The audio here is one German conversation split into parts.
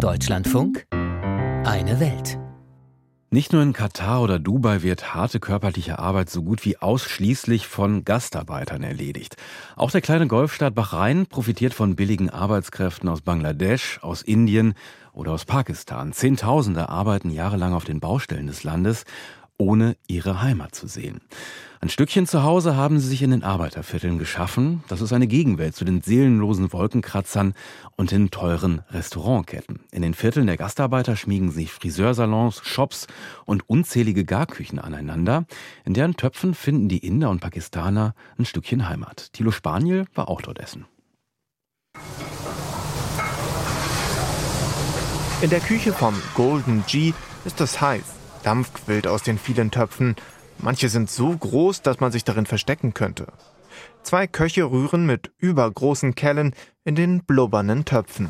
Deutschlandfunk, eine Welt. Nicht nur in Katar oder Dubai wird harte körperliche Arbeit so gut wie ausschließlich von Gastarbeitern erledigt. Auch der kleine Golfstaat Bahrain profitiert von billigen Arbeitskräften aus Bangladesch, aus Indien oder aus Pakistan. Zehntausende arbeiten jahrelang auf den Baustellen des Landes ohne ihre Heimat zu sehen. Ein Stückchen zu Hause haben sie sich in den Arbeitervierteln geschaffen. Das ist eine Gegenwelt zu den seelenlosen Wolkenkratzern und den teuren Restaurantketten. In den Vierteln der Gastarbeiter schmiegen sich Friseursalons, Shops und unzählige Garküchen aneinander. In deren Töpfen finden die Inder und Pakistaner ein Stückchen Heimat. Thilo Spaniel war auch dort essen. In der Küche vom Golden G ist es heiß. Dampf quillt aus den vielen Töpfen. Manche sind so groß, dass man sich darin verstecken könnte. Zwei Köche rühren mit übergroßen Kellen in den blubbernden Töpfen.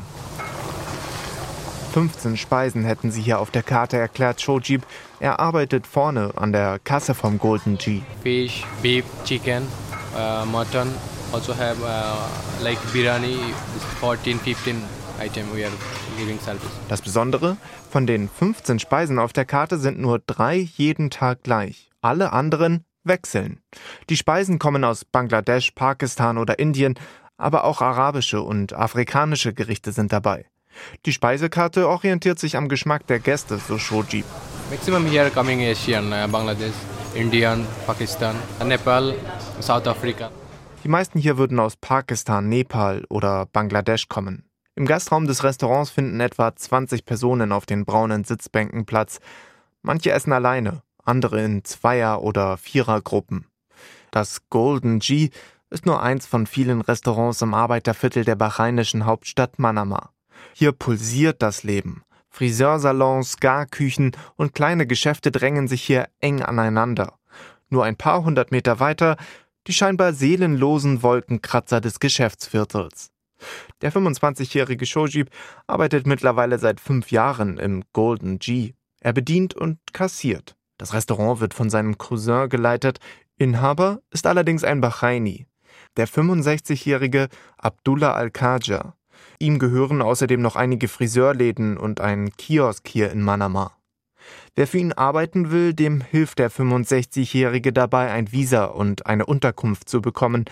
15 Speisen hätten sie hier auf der Karte, erklärt Shojib. Er arbeitet vorne an der Kasse vom Golden G. Fish, beef, chicken, uh, mutton, also have uh, like biryani, 14, 15 service. Das Besondere, von den 15 Speisen auf der Karte sind nur drei jeden Tag gleich. Alle anderen wechseln. Die Speisen kommen aus Bangladesch, Pakistan oder Indien, aber auch arabische und afrikanische Gerichte sind dabei. Die Speisekarte orientiert sich am Geschmack der Gäste, so Shojib. Maximum here coming Asian, uh, Bangladesh, Indian, Pakistan, Nepal, South Africa. Die meisten hier würden aus Pakistan, Nepal oder Bangladesch kommen. Im Gastraum des Restaurants finden etwa 20 Personen auf den braunen Sitzbänken Platz. Manche essen alleine, andere in Zweier- oder Vierergruppen. Das Golden G ist nur eins von vielen Restaurants im Arbeiterviertel der bahreinischen Hauptstadt Manama. Hier pulsiert das Leben. Friseursalons, Garküchen und kleine Geschäfte drängen sich hier eng aneinander. Nur ein paar hundert Meter weiter die scheinbar seelenlosen Wolkenkratzer des Geschäftsviertels. Der 25-jährige Shojib arbeitet mittlerweile seit fünf Jahren im Golden G. Er bedient und kassiert. Das Restaurant wird von seinem Cousin geleitet. Inhaber ist allerdings ein Bahraini. Der 65-jährige Abdullah Al-Khaja. Ihm gehören außerdem noch einige Friseurläden und ein Kiosk hier in Manama. Wer für ihn arbeiten will, dem hilft der 65-jährige dabei, ein Visa und eine Unterkunft zu bekommen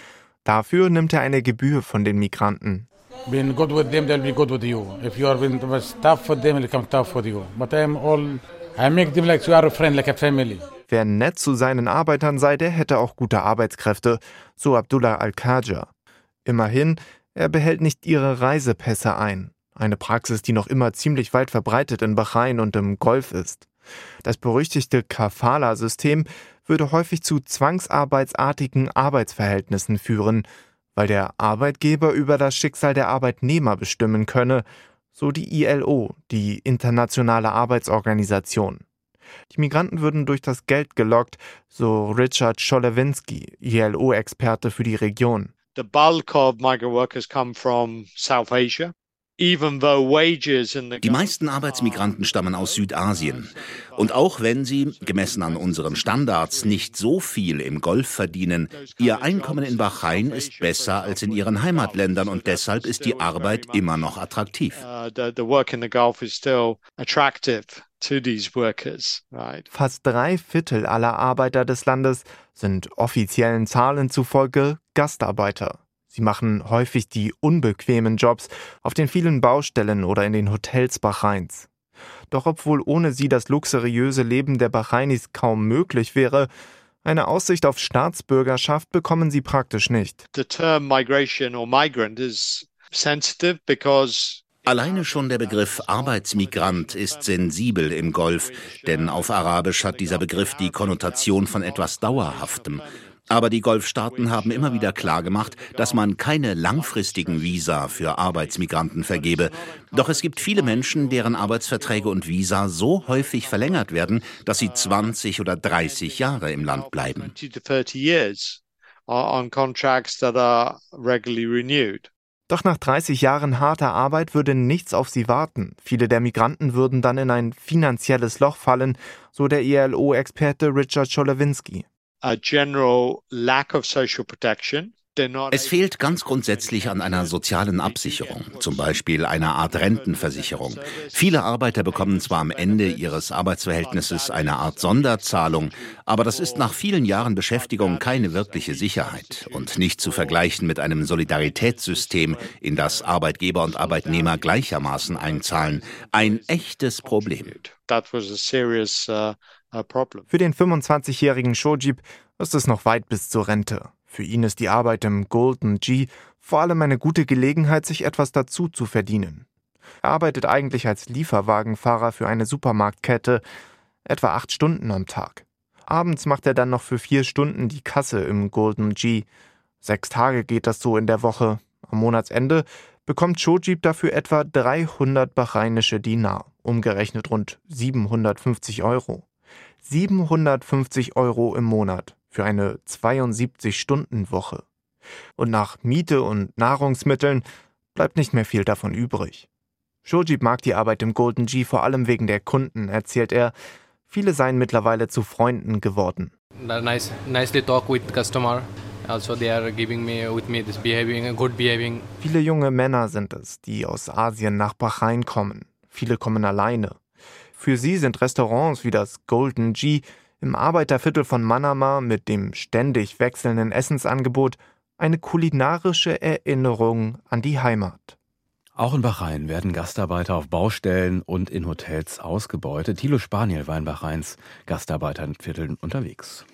Dafür nimmt er eine Gebühr von den Migranten. Being good with them, they'll be good with you. If you are being tough for them, they'll come tough for you. But I'm all, I make them like you are a friend, like a family. Wer nett zu seinen Arbeitern sei, der hätte auch gute Arbeitskräfte, so Abdullah Al-Khaja. Immerhin, er behält nicht ihre Reisepässe ein. Eine Praxis, die noch immer ziemlich weit verbreitet in Bahrain und im Golf ist. Das berüchtigte Kafala-System würde häufig zu zwangsarbeitsartigen Arbeitsverhältnissen führen, weil der Arbeitgeber über das Schicksal der Arbeitnehmer bestimmen könne, so die ILO, die Internationale Arbeitsorganisation. Die Migranten würden durch das Geld gelockt, so Richard Scholewinski, ILO-Experte für die Region. The bulk of migrant workers come from South Asia. Die meisten Arbeitsmigranten stammen aus Südasien. Und auch wenn sie, gemessen an unseren Standards, nicht so viel im Golf verdienen, ihr Einkommen in Bahrain ist besser als in ihren Heimatländern und deshalb ist die Arbeit immer noch attraktiv. Uh, Fast drei Viertel aller Arbeiter des Landes sind offiziellen Zahlen zufolge Gastarbeiter. Sie machen häufig die unbequemen Jobs auf den vielen Baustellen oder in den Hotels Bahrains. Doch obwohl ohne sie das luxuriöse Leben der Bahrainis kaum möglich wäre, eine Aussicht auf Staatsbürgerschaft bekommen sie praktisch nicht. The term migration or migrant is sensitive because Alleine schon der Begriff Arbeitsmigrant ist sensibel im Golf, denn auf Arabisch hat dieser Begriff die Konnotation von etwas Dauerhaftem. Aber die Golfstaaten haben immer wieder klargemacht, dass man keine langfristigen Visa für Arbeitsmigranten vergebe. Doch es gibt viele Menschen, deren Arbeitsverträge und Visa so häufig verlängert werden, dass sie 20 oder 30 Jahre im Land bleiben. Doch nach 30 Jahren harter Arbeit würde nichts auf sie warten. Viele der Migranten würden dann in ein finanzielles Loch fallen, so der ILO-Experte Richard Cholewinski a general lack of social protection. Es fehlt ganz grundsätzlich an einer sozialen Absicherung, zum Beispiel einer Art Rentenversicherung. Viele Arbeiter bekommen zwar am Ende ihres Arbeitsverhältnisses eine Art Sonderzahlung, aber das ist nach vielen Jahren Beschäftigung keine wirkliche Sicherheit und nicht zu vergleichen mit einem Solidaritätssystem, in das Arbeitgeber und Arbeitnehmer gleichermaßen einzahlen. Ein echtes Problem. Uh, Für den 25-jährigen Shojib ist es noch weit bis zur Rente. Für ihn ist die Arbeit im Golden G vor allem eine gute Gelegenheit, sich etwas dazu zu verdienen. Er arbeitet eigentlich als Lieferwagenfahrer für eine Supermarktkette, etwa acht Stunden am Tag. Abends macht er dann noch für vier Stunden die Kasse im Golden G. Sechs Tage geht das so in der Woche. Am Monatsende bekommt Chojib dafür etwa 300 bahrainische Dinar, umgerechnet rund 750 Euro. 750 Euro im Monat für eine 72-Stunden-Woche. Und nach Miete und Nahrungsmitteln bleibt nicht mehr viel davon übrig. Shojib mag die Arbeit im Golden G vor allem wegen der Kunden, erzählt er. Viele seien mittlerweile zu Freunden geworden. Nice, nicely talk with customer. Also they are giving me with me this behaving, good behaving. Viele junge Männer sind es, die aus Asien nach Bahrain kommen. Viele kommen alleine. Für sie sind Restaurants wie das Golden G im Arbeiterviertel von Manama mit dem ständig wechselnden Essensangebot eine kulinarische Erinnerung an die Heimat. Auch in Bahrain werden Gastarbeiter auf Baustellen und in Hotels ausgebeutet. Thilo Spaniel war in Bahrains Gastarbeitervierteln unterwegs.